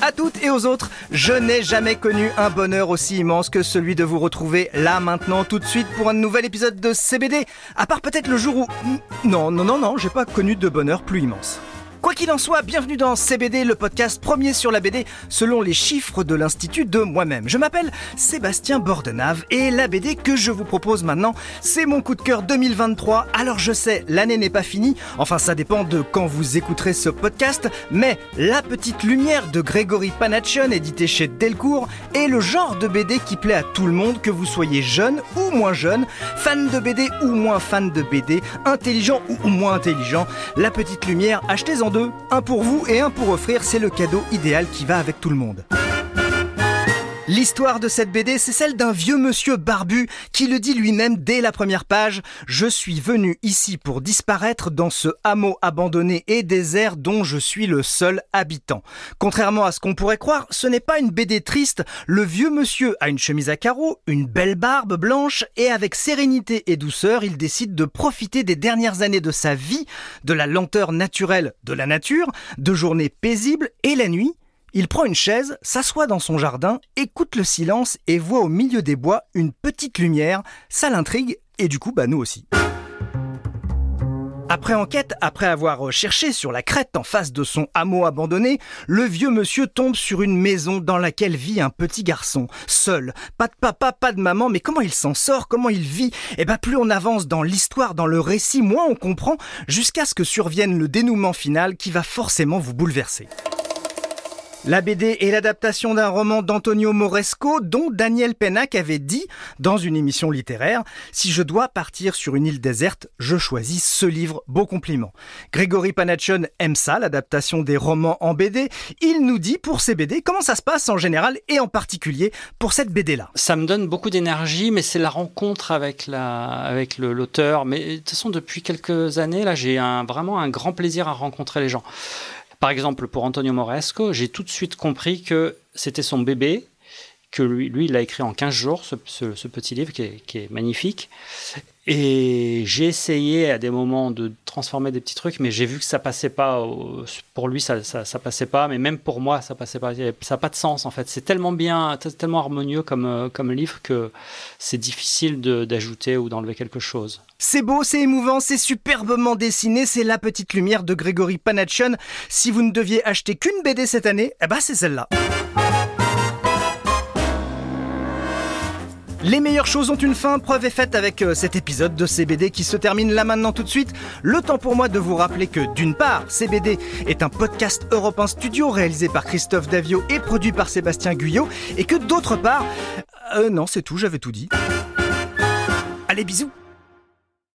à toutes et aux autres. Je n'ai jamais connu un bonheur aussi immense que celui de vous retrouver là maintenant tout de suite pour un nouvel épisode de CBD. À part peut-être le jour où... Non, non, non, non, j'ai pas connu de bonheur plus immense. Qu'il en soit, bienvenue dans CBD, le podcast premier sur la BD selon les chiffres de l'Institut de moi-même. Je m'appelle Sébastien Bordenave et la BD que je vous propose maintenant, c'est mon coup de cœur 2023. Alors je sais, l'année n'est pas finie, enfin ça dépend de quand vous écouterez ce podcast, mais La Petite Lumière de Grégory Panachon, édité chez Delcourt, est le genre de BD qui plaît à tout le monde, que vous soyez jeune ou moins jeune, fan de BD ou moins fan de BD, intelligent ou moins intelligent. La Petite Lumière, achetez-en un pour vous et un pour offrir, c'est le cadeau idéal qui va avec tout le monde. L'histoire de cette BD, c'est celle d'un vieux monsieur barbu qui le dit lui-même dès la première page. Je suis venu ici pour disparaître dans ce hameau abandonné et désert dont je suis le seul habitant. Contrairement à ce qu'on pourrait croire, ce n'est pas une BD triste. Le vieux monsieur a une chemise à carreaux, une belle barbe blanche et avec sérénité et douceur, il décide de profiter des dernières années de sa vie, de la lenteur naturelle de la nature, de journées paisibles et la nuit, il prend une chaise, s'assoit dans son jardin, écoute le silence et voit au milieu des bois une petite lumière. Ça l'intrigue et du coup, bah nous aussi. Après enquête, après avoir cherché sur la crête en face de son hameau abandonné, le vieux monsieur tombe sur une maison dans laquelle vit un petit garçon, seul, pas de papa, pas de maman, mais comment il s'en sort, comment il vit? Eh ben plus on avance dans l'histoire, dans le récit, moins on comprend, jusqu'à ce que survienne le dénouement final qui va forcément vous bouleverser. La BD est l'adaptation d'un roman d'Antonio Moresco dont Daniel Pennac avait dit dans une émission littéraire Si je dois partir sur une île déserte, je choisis ce livre. Beau compliment. Grégory Panachon aime ça, l'adaptation des romans en BD. Il nous dit pour ces BD comment ça se passe en général et en particulier pour cette BD-là. Ça me donne beaucoup d'énergie, mais c'est la rencontre avec la, avec l'auteur. Mais de toute façon, depuis quelques années, là, j'ai un, vraiment un grand plaisir à rencontrer les gens. Par exemple, pour Antonio Moresco, j'ai tout de suite compris que c'était son bébé, que lui, lui, il l'a écrit en 15 jours, ce, petit livre qui est, magnifique. Et j'ai essayé à des moments de transformer des petits trucs, mais j'ai vu que ça passait pas. Pour lui, ça, ça, passait pas, mais même pour moi, ça passait pas. Ça n'a pas de sens en fait. C'est tellement bien, tellement harmonieux comme, euh, comme livre que c'est difficile d'ajouter ou d'enlever quelque chose. C'est beau, c'est émouvant, c'est superbement dessiné, c'est La Petite Lumière de Grégory Panachon. Si vous ne deviez acheter qu'une BD cette année, eh ben c'est celle-là. Les meilleures choses ont une fin, preuve est faite avec euh, cet épisode de CBD qui se termine là maintenant tout de suite. Le temps pour moi de vous rappeler que d'une part, CBD est un podcast Europe Studio réalisé par Christophe Davio et produit par Sébastien Guyot et que d'autre part... Euh, non, c'est tout, j'avais tout dit. Allez, bisous